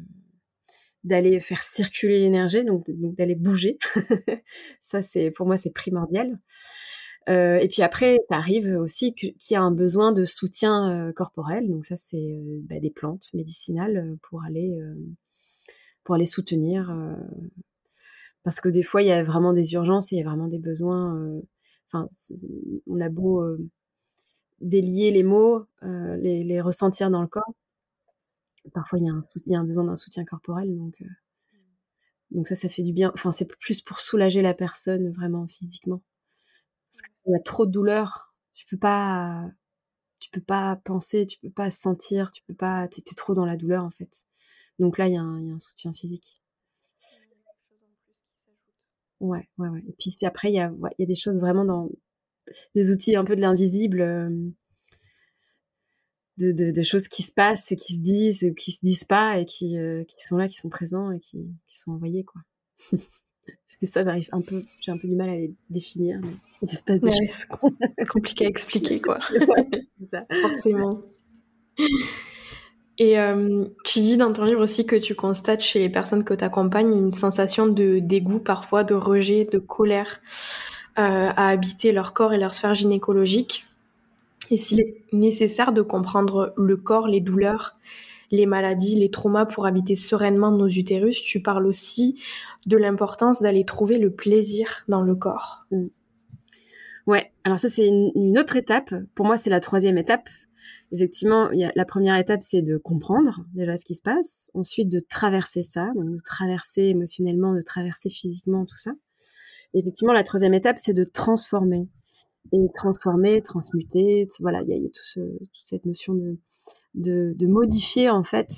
d'aller faire circuler l'énergie, donc, d'aller bouger. ça, c'est pour moi, c'est primordial. Euh, et puis après, ça arrive aussi qu'il y a un besoin de soutien euh, corporel. Donc ça, c'est euh, bah, des plantes médicinales pour aller pour aller soutenir. parce que des fois, il y a vraiment des urgences, il y a vraiment des besoins. Enfin, on a beau délier les mots, les, les ressentir dans le corps parfois il y, a un, y a un besoin d'un soutien corporel, donc, donc ça, ça fait du bien. Enfin, c'est plus pour soulager la personne vraiment physiquement. Parce qu'il y a trop de douleur, tu peux pas, tu peux pas penser, tu peux pas sentir, tu peux pas, t'es trop dans la douleur en fait. Donc là, il y, a un, soutien physique. Ouais, ouais, ouais. Et puis après, il y a, y a des choses vraiment dans des outils un peu de l'invisible. Euh, de, choses qui se passent et qui se disent ou qui se disent pas et qui, euh, sont là, qui sont présents et qui, qui sont envoyés quoi. et ça, j'arrive un peu, j'ai un peu du mal à les définir. Mais il se passe des choses. C'est compliqué à expliquer quoi. Forcément. Et euh, tu dis dans ton livre aussi que tu constates chez les personnes que tu accompagnes une sensation de dégoût parfois, de rejet, de colère euh, à habiter leur corps et leur sphère gynécologique. Et s'il est nécessaire de comprendre le corps, les douleurs, les maladies, les traumas pour habiter sereinement nos utérus, tu parles aussi de l'importance d'aller trouver le plaisir dans le corps. Mm. Ouais, alors ça c'est une, autre étape. Pour moi, c'est la troisième étape effectivement, la première étape, c'est de comprendre déjà ce qui se passe. Ensuite, de traverser ça, donc de traverser émotionnellement, de traverser physiquement, tout ça. effectivement, la troisième étape, c'est de transformer. Et transformer, transmuter, voilà, il y a toute cette notion de, de, de, modifier, en fait,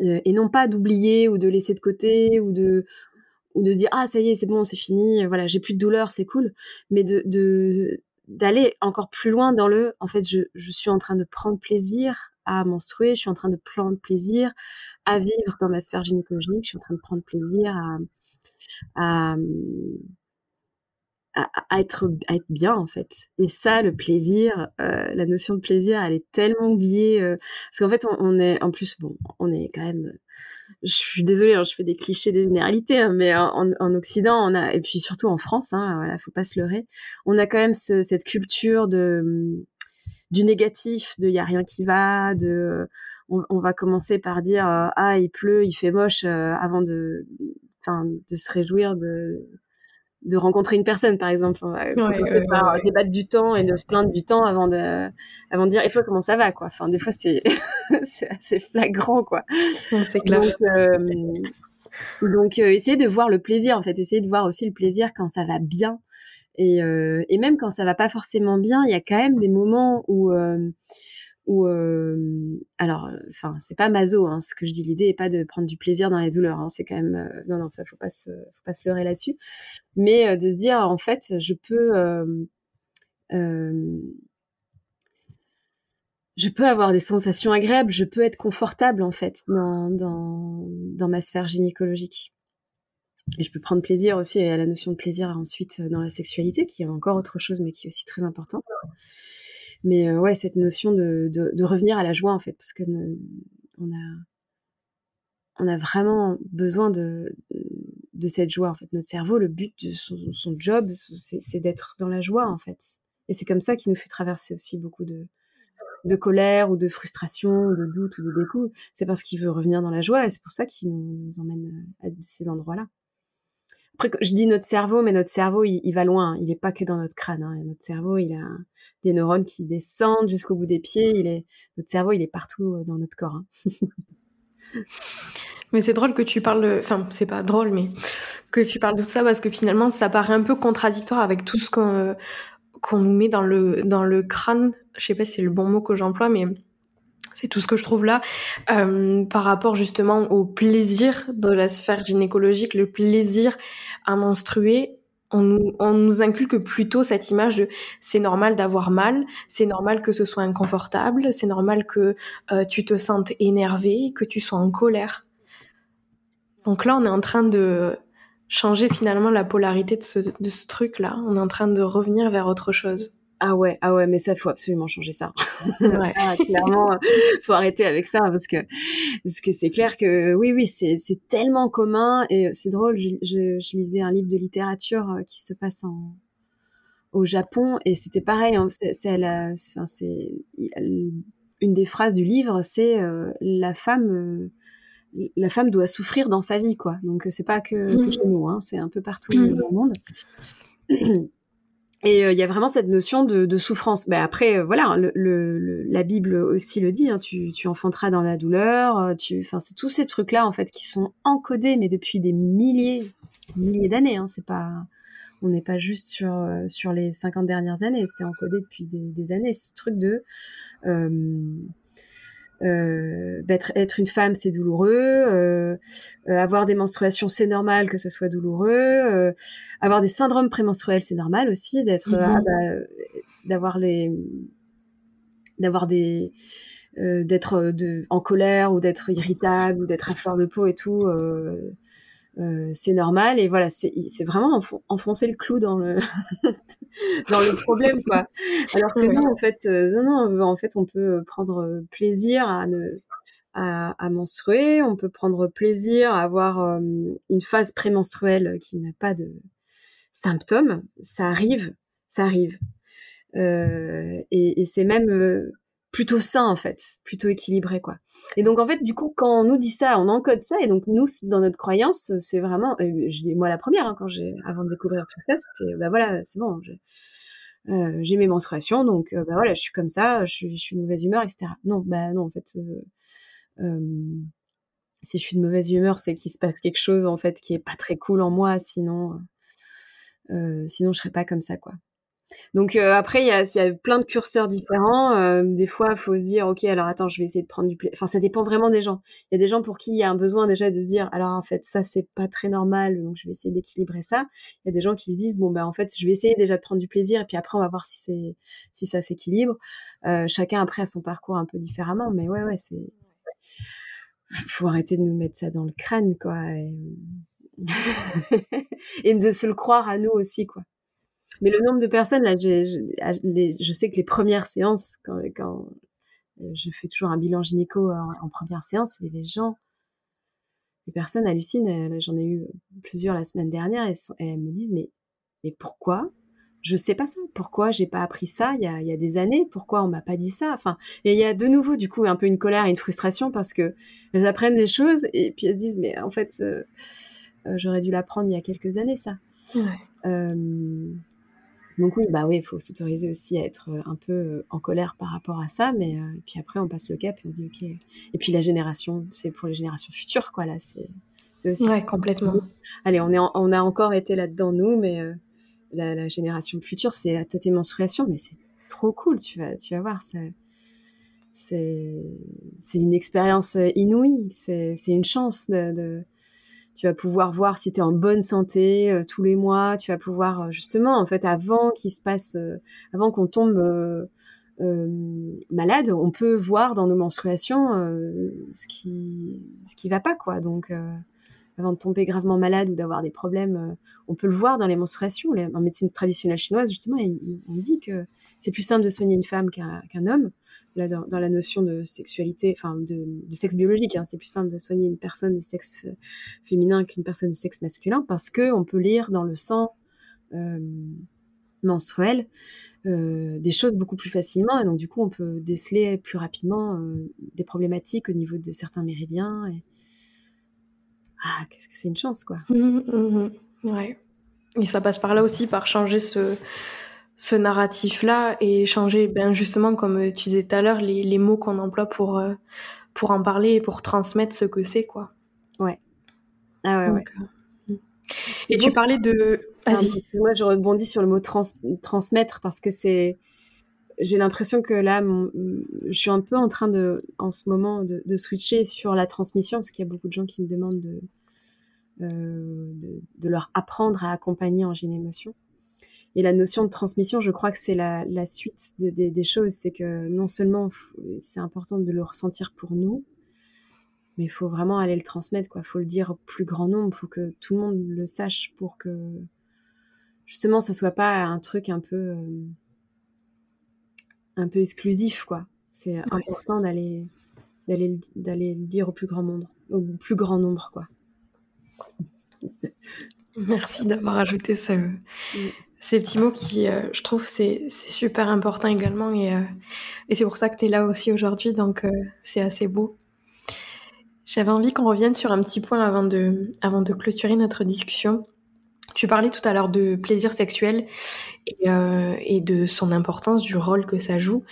euh, et non pas d'oublier ou de laisser de côté ou de ou dire ah ça y est c'est bon c'est fini voilà j'ai plus de douleur c'est cool. Mais de, d'aller encore plus loin dans le en fait je, suis en train de prendre plaisir à menstruer je suis en train de prendre plaisir à vivre dans ma sphère gynécologique je suis en train de prendre plaisir à, à, être à être bien en fait. Et ça le plaisir euh, la notion de plaisir elle est tellement oubliée euh, parce qu'en fait on, on, est en plus bon on est quand même je suis désolée, hein, je fais des clichés, des généralités, hein, mais en, en, Occident, on a, et puis surtout en France, hein, voilà, faut pas se leurrer, on a quand même ce, cette culture de du négatif, de il y a rien qui va, de on, on va commencer par dire euh, ah il pleut, il fait moche, euh, avant de, enfin de se réjouir de de rencontrer une personne, par exemple. Va par débattre du temps et de se plaindre du temps avant de, avant de dire, et toi, comment ça va, quoi? Enfin, des fois, c'est, c'est assez flagrant, quoi. c'est clair. Donc, euh, donc euh, essayer de voir le plaisir, en fait. Essayer de voir aussi le plaisir quand ça va bien. Et, euh, et même quand ça va pas forcément bien, il y a quand même des moments où, ou euh, alors enfin c'est pas maso hein, ce que je dis l'idée est pas de prendre du plaisir dans la douleur hein, c'est quand même euh, non non ça faut pas se faut pas se leurrer là-dessus. Mais euh, de se dire en fait je peux je peux avoir des sensations agréables je peux être confortable en fait dans dans dans ma sphère gynécologique. Et je peux prendre plaisir aussi à la notion de plaisir ensuite dans la sexualité qui est encore autre chose mais qui est aussi très importante mais euh, ouais, cette notion de, de, revenir à la joie, en fait, parce que on a, on a vraiment besoin de, de cette joie, en fait. Notre cerveau, le but de son, job, c'est d'être dans la joie, en fait. Et c'est comme ça qu'il nous fait traverser aussi beaucoup de, de colère ou de frustration, de doute ou de dégoût. C'est parce qu'il veut revenir dans la joie et c'est pour ça qu'il nous, emmène à ces endroits-là. Après, je dis notre cerveau, mais notre cerveau, il, va loin. Il n'est pas que dans notre crâne. Hein. Notre cerveau, il a, des neurones qui descendent jusqu'au bout des pieds. Notre cerveau, il est partout euh, dans notre corps. Hein. mais c'est drôle que tu parles, enfin, c'est pas drôle, mais que tu parles de ça parce que finalement, ça paraît un peu contradictoire avec tout ce qu'on qu'on nous met dans le dans le crâne. Je sais pas si c'est le bon mot que j'emploie, mais c'est tout ce que je trouve là euh, par rapport justement au plaisir de la sphère gynécologique, le plaisir à menstruer on nous, inculque plutôt cette image de c'est normal d'avoir mal, c'est normal que ce soit inconfortable, c'est normal que euh, tu te sentes énervé, que tu sois en colère. Donc là, on est en train de changer finalement la polarité de ce, de ce truc-là. On est en train de revenir vers autre chose. Ah ouais, ah ouais, mais ça faut absolument changer ça. Ouais. ah, clairement, faut arrêter avec ça parce que parce que c'est clair que oui, oui, c'est c'est tellement commun et c'est drôle. Je, je, je, lisais un livre de littérature euh, qui se passe en au Japon et c'était pareil. Hein, c'est c'est une des phrases du livre, c'est euh, la femme. Euh, la femme doit souffrir dans sa vie, quoi. Donc c'est pas que, que, mmh. chez nous, hein, c'est un peu partout dans le monde. Et euh, il y a vraiment cette notion de, souffrance. Mais après, euh, voilà, le, la Bible aussi le dit. Hein, tu, enfanteras dans la douleur. Euh, enfin, c'est tous ces trucs-là en fait qui sont encodés, mais depuis des milliers, milliers d'années. Hein, c'est pas, on n'est pas juste sur sur les 50 dernières années. C'est encodé depuis des, des, années. Ce truc de euh, être, être, une femme, c'est douloureux. Euh, euh, avoir des menstruations, c'est normal que ce soit douloureux. Avoir des syndromes prémenstruels, c'est normal aussi. D'être, mm-hmm. ah bah, d'avoir les, d'avoir des, d'être de, en colère ou d'être irritable ou d'être à fleur de peau et tout. euh, c'est normal et voilà c'est c'est vraiment enfoncer le clou dans le dans le problème quoi. Alors que non en fait euh, non non en fait on peut prendre plaisir à ne à, à menstruer. On peut prendre plaisir à avoir euh, une phase prémenstruelle qui n'a pas de symptômes. Ça arrive ça arrive. Euh, et, et c'est même plutôt sain en fait, plutôt équilibré quoi. Et donc en fait du coup quand on nous dit ça, on encode ça et donc nous dans notre croyance c'est vraiment, je dis moi la première hein, quand j'ai avant de découvrir tout ça c'était bah voilà c'est bon euh, j'ai mes menstruations donc euh, bah voilà je suis comme ça, je, suis de mauvaise humeur etc. Non bah non en fait euh, euh, si je suis de mauvaise humeur c'est qu'il se passe quelque chose en fait qui est pas très cool en moi sinon euh, sinon je serais pas comme ça quoi. Donc euh, après, il y a, plein de curseurs différents. Euh, des fois, il faut se dire, ok, alors attends, je vais essayer de prendre du plaisir. Enfin, ça dépend vraiment des gens. Il y a des gens pour qui il y a un besoin déjà de se dire, alors en fait, ça c'est pas très normal, donc je vais essayer d'équilibrer ça. Il y a des gens qui se disent, bon ben en fait, je vais essayer déjà de prendre du plaisir et puis après on va voir si c'est si ça s'équilibre. Euh, chacun après a son parcours un peu différemment, mais ouais ouais c'est faut arrêter de nous mettre ça dans le crâne quoi et de se le croire à nous aussi quoi. Mais le nombre de personnes, là, ah, je sais que les premières séances, quand, quand, euh, je fais toujours un bilan gynéco en, première séance, et les gens, les personnes hallucinent. J'en ai eu plusieurs la semaine dernière, et, elles me disent, mais, mais pourquoi? Je sais pas ça. Pourquoi j'ai pas appris ça il y a, il y a des années? Pourquoi on m'a pas dit ça? Enfin, et il y a de nouveau du coup un peu une colère et une frustration parce que elles apprennent des choses et puis elles disent mais en fait euh, euh, j'aurais dû l'apprendre il y a quelques années ça. Ouais. Euh, donc oui, bah oui, il faut s'autoriser aussi à être euh, un peu euh, en colère par rapport à ça, mais euh, puis après on passe le cap et on dit ok. Et puis la génération, c'est pour les générations futures, quoi là, c'est aussi. Ouais, complètement. Allez, on est, on a encore été là-dedans nous, mais la, la, génération future, c'est à tes menstruations, mais c'est trop cool, tu vas, tu vas voir, c'est c'est une expérience inouïe, c'est une chance de, de tu vas pouvoir voir si tu es en bonne santé euh, tous les mois, tu vas pouvoir euh, justement en fait avant qu'il se passe euh, avant qu'on tombe malade, on peut voir dans nos menstruations ce qui ce qui va pas quoi. Donc avant de tomber gravement malade ou d'avoir des problèmes, on peut le voir dans les menstruations. En médecine traditionnelle chinoise, justement, on dit que c'est plus simple de soigner une femme qu'un homme là, dans, la notion de sexualité, enfin de, sexe biologique. Hein, c'est plus simple de soigner une personne de sexe féminin qu'une personne de sexe masculin parce que on peut lire dans le sang euh, menstruel euh, des choses beaucoup plus facilement et donc du coup on peut déceler plus rapidement euh, des problématiques au niveau de certains méridiens. Ah, qu'est-ce que c'est une chance quoi. Mmh, mmh, mmh. ouais. Et ça passe par là aussi, par changer ce, ce narratif-là et changer, ben justement, comme euh, tu disais tout à l'heure, les, les, mots qu'on emploie pour, euh, pour en parler et pour transmettre ce que c'est, quoi. Ouais. Ah ouais, ouais. Euh, et, tu parlais de... Vas-y. Moi, je rebondis sur le mot trans transmettre parce que c'est... J'ai l'impression que là, je suis un peu en train de, en ce moment, de, de switcher sur la transmission parce qu'il y a beaucoup de gens qui me demandent de, euh, de, de, leur apprendre à accompagner en gynémotion. Et la notion de transmission, je crois que c'est la, la, suite des, choses. C'est que non seulement c'est important de le ressentir pour nous, mais il faut vraiment aller le transmettre. Il faut le dire au plus grand nombre. Il faut que tout le monde le sache pour que justement ça soit pas un truc un peu euh, un peu exclusif. quoi. C'est important d'aller d'aller d'aller le dire au plus grand monde, au plus grand nombre. quoi. Merci d'avoir ajouté ce, mm ces petits mots qui, euh, je trouve, c'est super important également. Et, euh, et c'est pour ça que tu es là aussi aujourd'hui. Donc, euh, c'est assez beau. J'avais envie qu'on revienne sur un petit point avant de, avant de clôturer notre discussion. Tu parlais tout à l'heure de plaisir sexuel et, et, de son importance, du rôle que ça joue.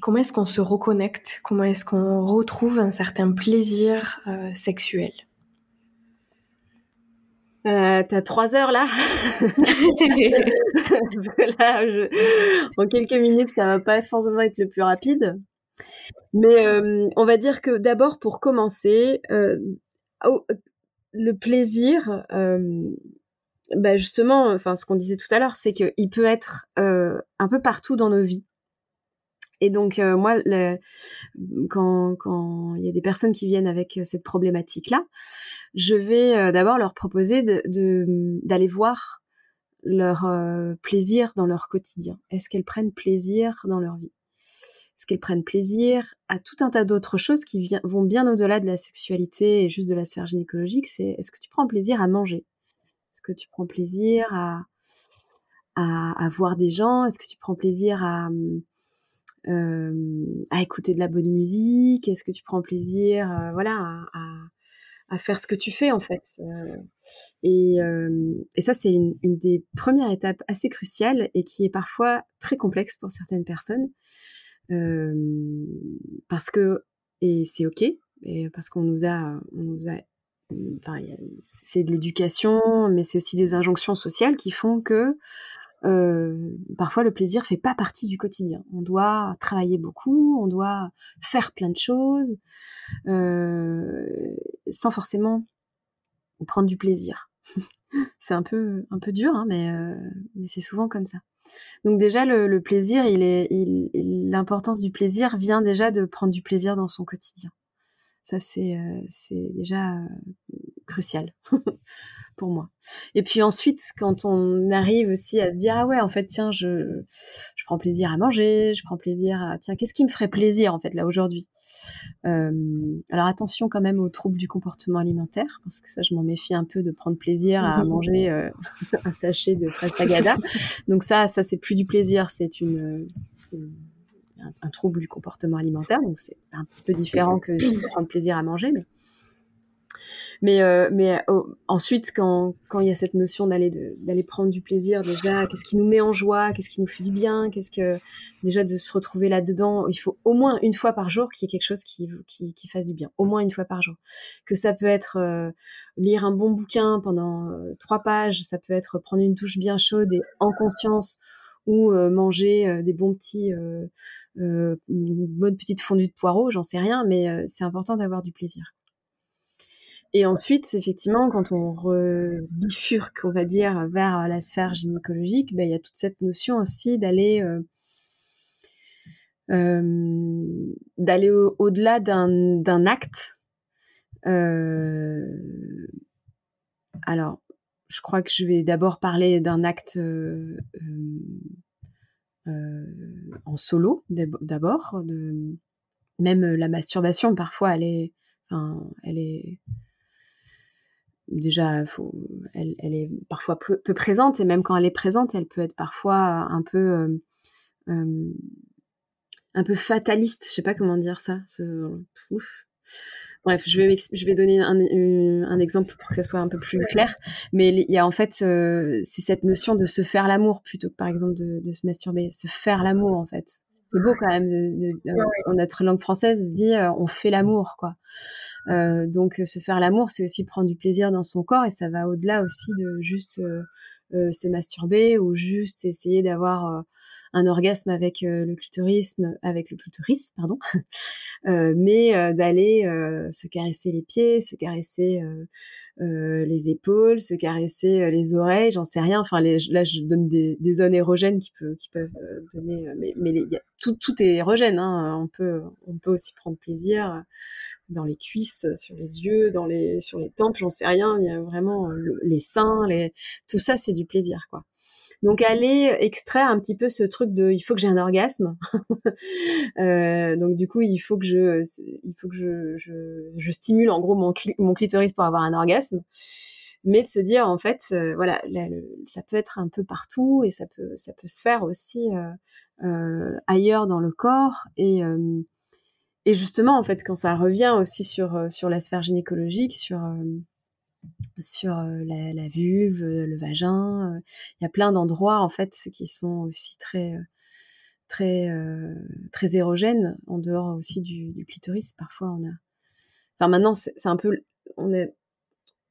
comment est-ce qu'on se reconnecte? Comment est-ce qu'on retrouve un certain plaisir sexuel? Euh, T'as trois heures là Parce que là, je... en quelques minutes, ça va pas forcément être le plus rapide. Mais euh, on va dire que d'abord, pour commencer, euh, oh, le plaisir, bah justement, enfin, ce qu'on disait tout à l'heure, c'est qu'il peut être un peu partout dans nos vies. Et donc moi, quand quand il y a des personnes qui viennent avec cette problématique-là, je vais d'abord leur proposer de d'aller voir leur plaisir dans leur quotidien. Est-ce qu'elles prennent plaisir dans leur vie? Est-ce qu'elles prennent plaisir à tout un tas d'autres choses qui vont bien au-delà de la sexualité et juste de la sphère gynécologique? C'est est-ce que tu prends plaisir à manger? Est-ce que tu prends plaisir à, à, à voir des gens? Est-ce que tu prends plaisir à euh, à écouter de la bonne musique Est-ce que tu prends plaisir, euh, voilà, à, faire ce que tu fais en fait euh, et, ça, c'est une, des premières étapes assez cruciales et qui est parfois très complexe pour certaines personnes parce que et c'est ok, parce qu'on nous a, c'est de l'éducation, mais c'est aussi des injonctions sociales qui font que euh, parfois le plaisir fait pas partie du quotidien. On doit travailler beaucoup, on doit faire plein de choses, euh, sans forcément prendre du plaisir. c'est un peu un peu dur, hein, mais, euh, mais c'est souvent comme ça. Donc déjà le, le plaisir, il est, l'importance du plaisir vient déjà de prendre du plaisir dans son quotidien. Ça c'est c'est déjà crucial pour moi. Et puis ensuite, quand on arrive aussi à se dire ah ouais, en fait tiens, je je prends plaisir à manger, je prends plaisir à tiens, qu'est-ce qui me ferait plaisir en fait là aujourd'hui? Euh, Alors attention quand même aux troubles du comportement alimentaire parce que ça, je m'en méfie un peu de prendre plaisir à manger euh, un sachet de fraises tagada. Donc ça, ça c'est plus du plaisir, c'est une, un, trouble du comportement alimentaire. Donc c'est un petit peu différent que juste prendre plaisir à manger, mais mais, euh, mais euh, ensuite, quand quand il y a cette notion d'aller d'aller prendre du plaisir, déjà, qu'est-ce qui nous met en joie, qu'est-ce qui nous fait du bien, qu'est-ce que déjà de se retrouver là-dedans, il faut au moins une fois par jour qu'il y ait quelque chose qui, qui, qui fasse du bien, au moins une fois par jour. Que ça peut être euh, lire un bon bouquin pendant trois pages, ça peut être prendre une douche bien chaude et en conscience ou manger des bons petits, euh, une bonne petite fondue de poireaux, j'en sais rien, mais c'est important d'avoir du plaisir. Et ensuite, effectivement, quand on bifurque, on va dire, vers la sphère gynécologique, ben, il y a toute cette notion aussi d'aller euh, euh, au-delà d'un acte. Euh, alors, je crois que je vais d'abord parler d'un acte en solo, d'abord. Même la masturbation, parfois, elle est, enfin, elle est déjà, faut, elle, elle, est parfois peu, peu, présente et même quand elle est présente, elle peut être parfois un peu, euh, euh, un peu fataliste. Je sais pas comment dire ça. Ouf. Bref, je vais, je vais donner un, un, exemple pour que ça soit un peu plus clair. Mais il y a en fait, euh, c'est cette notion de se faire l'amour plutôt que par exemple de, de se masturber. Se faire l'amour en fait. C'est beau quand même. De, de, notre langue française dit on fait l'amour quoi. Euh, donc se faire l'amour, c'est aussi prendre du plaisir dans son corps et ça va au-delà aussi de juste euh, euh, se masturber ou juste essayer d'avoir un orgasme avec le clitorisme, avec le clitoris, pardon, mais d'aller se caresser les pieds, se caresser les épaules, se caresser les oreilles, j'en sais rien. Enfin, là, je donne des, zones érogènes qui, peuvent donner, mais, tout, est érogène. Hein. On peut, aussi prendre plaisir dans les cuisses, sur les yeux, sur les tempes, j'en sais rien. Il y a vraiment euh, les seins, les, tout ça, c'est du plaisir, quoi. Donc aller extraire un petit peu ce truc de, il faut que j'ai un orgasme. euh, donc du coup, il faut que je, il faut que je, je, stimule en gros mon, clitoris pour avoir un orgasme mais de se dire en fait euh, voilà ça peut être un peu partout et ça peut ça peut se faire aussi euh, ailleurs dans le corps et et justement, en fait, quand ça revient aussi sur, sur la sphère gynécologique, sur, sur la, la, vulve, le vagin, il y a plein d'endroits, en fait, qui sont aussi très, très, très érogènes, en dehors aussi du, du, clitoris. Parfois, on a. Enfin, maintenant, c'est un peu. On est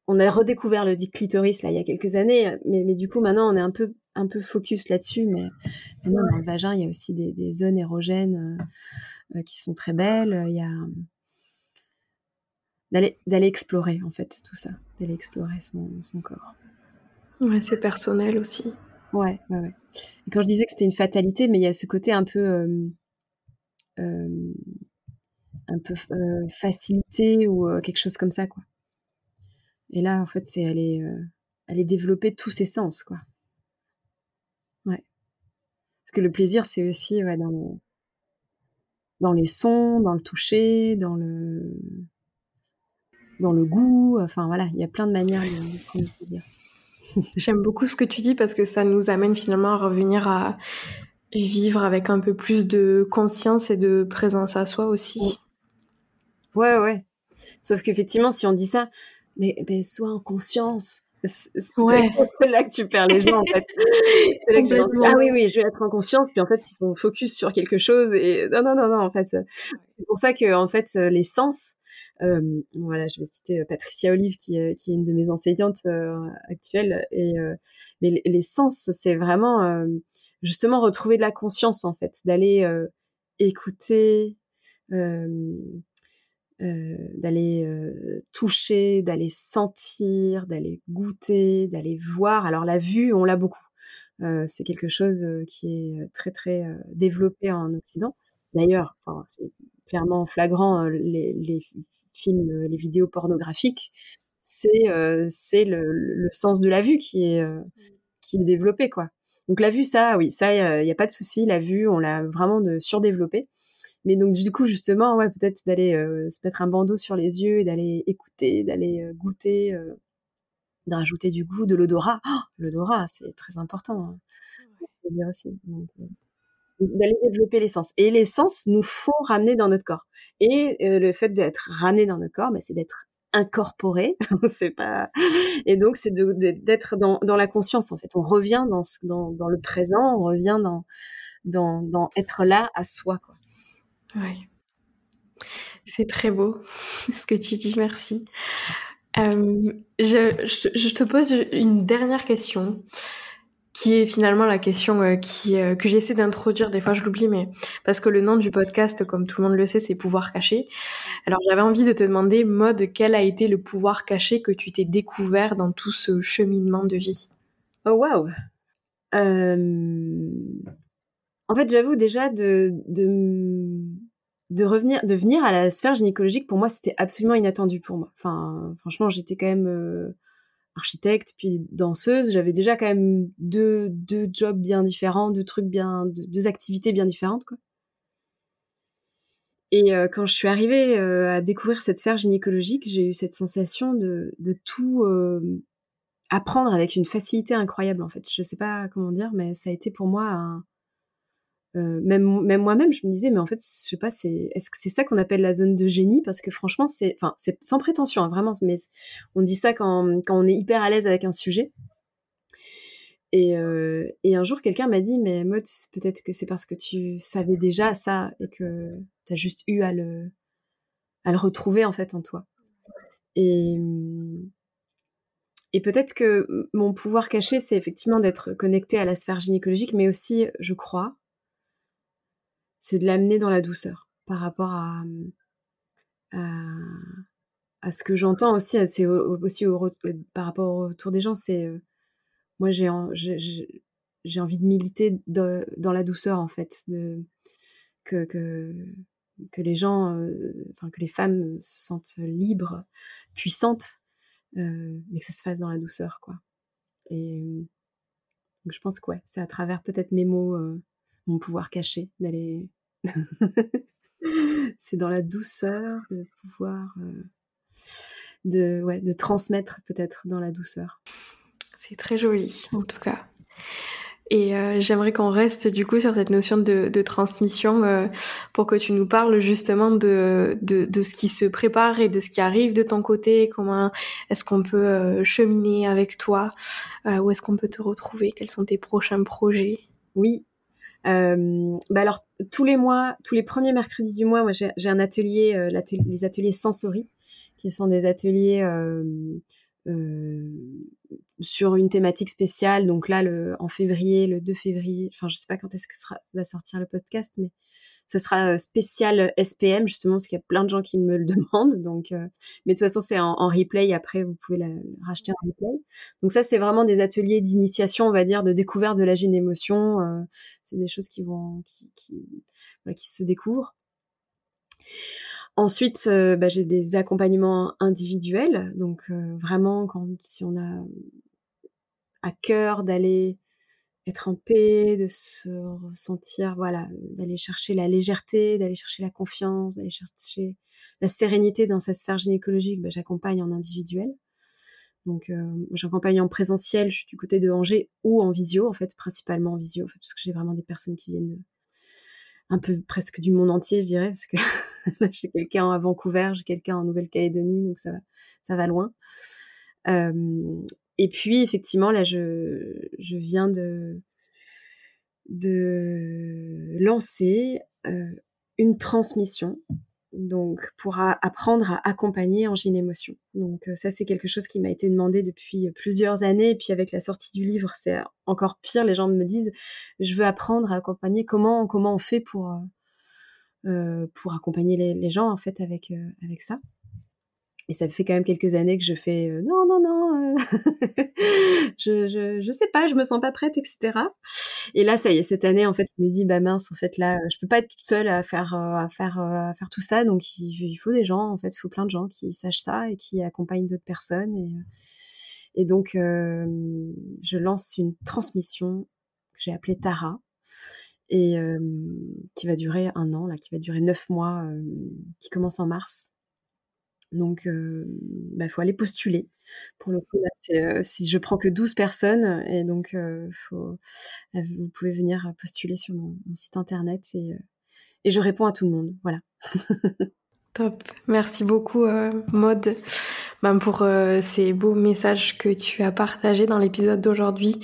on a redécouvert le clitoris là il y a quelques années, mais, mais du coup maintenant on est un peu un peu focus là-dessus. Mais dans le vagin il y a aussi des, des zones érogènes euh, qui sont très belles. Il y a d'aller d'aller explorer en fait tout ça, d'aller explorer son, son corps. Ouais, c'est personnel aussi. Ouais, ouais, ouais. Et quand je disais que c'était une fatalité, mais il y a ce côté un peu, euh, un peu facilité ou quelque chose comme ça, quoi. Et là, en fait, c'est aller, aller développer tous ses sens, quoi. Ouais. Parce que le plaisir, c'est aussi ouais, dans, dans les sons, dans le toucher, dans le, dans le goût. Enfin voilà, il y a plein de manières de prendre plaisir. J'aime beaucoup ce que tu dis parce que ça nous amène finalement à revenir à vivre avec un peu plus de conscience et de présence à soi aussi. Ouais, ouais. Sauf qu'effectivement, si on dit ça, mais, mais sois en conscience. C'est là que tu perds les gens en fait. ah oui oui, je vais être en conscience puis en fait ils sont focus sur quelque chose et non non non non en fait c'est pour ça que en fait les sens euh, voilà, je vais citer euh, Patricia Olive qui, qui est une de mes enseignantes euh, actuelles et mais les, sens c'est vraiment justement retrouver de la conscience en fait, d'aller écouter euh, d'aller euh, toucher, d'aller sentir, d'aller goûter, d'aller voir. Alors la vue, on l'a beaucoup. Euh, c'est quelque chose qui est très très développé en Occident. D'ailleurs, c'est clairement flagrant les, films, les vidéos pornographiques, c'est c'est le, le, sens de la vue qui est qui est développé quoi. Donc la vue, ça, oui, ça, il n'y a, a, pas de souci. La vue, on l'a vraiment de surdéveloppé. Mais donc du coup justement, ouais, peut-être d'aller euh, se mettre un bandeau sur les yeux et d'aller écouter, d'aller euh, goûter, euh, d'ajouter du goût, de l'odorat. Oh, l'odorat, c'est très important. Hein. aussi. d'aller développer l'essence. Et l'essence nous font ramener dans notre corps. Et le fait d'être ramené dans notre corps, bah, c'est d'être incorporé. c'est pas. Et donc c'est d'être dans, dans, la conscience en fait. On revient dans, dans, dans le présent, on revient dans, dans, dans être là à soi quoi. Oui. C'est très beau ce que tu dis, merci. Euh, je, te pose une dernière question qui est finalement la question euh, qui, euh, que j'essaie d'introduire. Des fois, je l'oublie, mais parce que le nom du podcast, comme tout le monde le sait, c'est pouvoir caché. Alors, j'avais envie de te demander, mode, quel a été le pouvoir caché que tu t'es découvert dans tout ce cheminement de vie? Oh, waouh En fait, j'avoue déjà de, revenir, de venir à la sphère gynécologique, pour moi, c'était absolument inattendu pour moi. Franchement, j'étais quand même euh, architecte, puis danseuse. J'avais déjà quand même deux, jobs bien différents, deux activités bien différentes. Et euh, quand je suis arrivée euh, à découvrir cette sphère gynécologique, j'ai eu cette sensation de, de tout apprendre avec une facilité incroyable, en fait. Je sais pas comment dire, mais ça a été pour moi un, euh, même même moi-même je me disais mais en fait je sais pas c'est est-ce que c'est ça qu'on appelle la zone de génie? Parce que franchement c'est enfin c'est sans prétention hein, vraiment mais on dit ça quand quand on est hyper à l'aise avec un sujet. Et, euh, un jour quelqu'un m'a dit mais Maud peut-être que c'est parce que tu savais déjà ça et que tu as juste eu à le à le retrouver en fait en toi. Et peut-être que mon pouvoir caché, c'est effectivement d'être connecté à la sphère gynécologique, mais aussi, je crois, c'est de l'amener dans la douceur par rapport à, à, ce que j'entends aussi, c'est aussi euh, par rapport au retour des gens, c'est euh, moi j'ai j'ai envie de militer dans la douceur en fait, de, que, que, que les gens, euh, que les femmes se sentent libres, puissantes, mais que ça se fasse dans la douceur quoi. Et je pense que ouais, c'est à travers peut-être mes mots, mon pouvoir caché d'aller c'est dans la douceur de pouvoir euh, de, ouais, de transmettre peut-être dans la douceur. C'est très joli en tout cas. Et euh, j'aimerais qu'on reste du coup sur cette notion de, de transmission euh, pour que tu nous parles justement de, de, de, ce qui se prépare et de ce qui arrive de ton côté. Comment est-ce qu'on peut cheminer avec toi? Où est-ce qu'on peut te retrouver? Quels sont tes prochains projets? Oui, euh, bah alors tous les mois, tous les premiers mercredis du mois, moi j'ai un atelier, euh, les ateliers sensory, qui sont des ateliers euh, sur une thématique spéciale. Donc là, en février, le 2 février, enfin je sais pas quand est-ce que va sortir le podcast, mais ce sera euh, spécial SPM justement parce qu'il y a plein de gens qui me le demandent. Donc, euh, mais de toute façon c'est en, replay. Après vous pouvez la, racheter en replay. Donc ça c'est vraiment des ateliers d'initiation, on va dire, de découverte de la gêne émotion. Euh, c'est des choses qui vont qui qui, voilà, qui se découvrent. Ensuite, bah, j'ai des accompagnements individuels, donc vraiment quand si on a à cœur d'aller être en paix, de se ressentir, voilà, d'aller chercher la légèreté, d'aller chercher la confiance, d'aller chercher la sérénité dans sa sphère gynécologique, bah, j'accompagne en individuel. Donc, euh, j'accompagne en présentiel, je suis du côté de Angers, ou en visio, en fait, principalement en visio, parce que j'ai vraiment des personnes qui viennent un peu presque du monde entier, je dirais, parce que j'ai quelqu'un à Vancouver, j'ai quelqu'un en Nouvelle-Calédonie, donc ça va, ça va loin. Euh, et puis, effectivement, là, je, je viens de, de lancer euh, une transmission donc pour apprendre à accompagner en gynémotion. Donc euh, ça c'est quelque chose qui m'a été demandé depuis plusieurs années et puis avec la sortie du livre c'est encore pire. Les gens me disent je veux apprendre à accompagner. Comment comment on fait pour euh, pour accompagner les, les, gens en fait avec avec ça? Et ça fait quand même quelques années que je fais euh, non, non, non, euh, je, je, je sais pas, je me sens pas prête, etc. Et là, ça y est, cette année, en fait, je me dis, bah mince, en fait, là, je peux pas être toute seule à faire, euh, à faire, à faire tout ça. Donc, il, faut des gens, en fait, il faut plein de gens qui sachent ça et qui accompagnent d'autres personnes. Et, et donc, je lance une transmission que j'ai appelée Tara et qui va durer un an, là, qui va durer neuf mois, qui commence en mars donc, il bah, faut aller postuler. Pour le coup, là, si je prends que 12 personnes, et donc, faut, vous pouvez venir postuler sur mon, site internet et, et, je réponds à tout le monde. Voilà. Top. Merci beaucoup, Maude, ben, pour ces beaux messages que tu as partagés dans l'épisode d'aujourd'hui.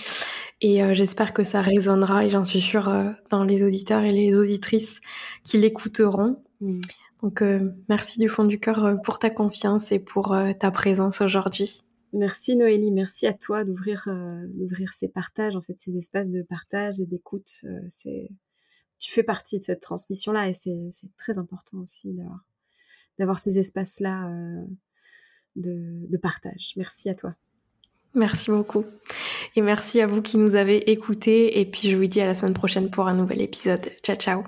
Et j'espère que ça résonnera, et j'en suis sûre, dans les auditeurs et les auditrices qui l'écouteront. Mmh. Donc euh, merci du fond du cœur euh, pour ta confiance et pour euh, ta présence aujourd'hui. Merci Noélie, merci à toi d'ouvrir d'ouvrir ces partages, en fait ces espaces de partage et d'écoute. c'est tu fais partie de cette transmission là et c'est très important aussi d'avoir d'avoir ces espaces là de, de partage. Merci à toi. Merci beaucoup. Et merci à vous qui nous avez écoutés. Et puis je vous dis à la semaine prochaine pour un nouvel épisode. Ciao, ciao.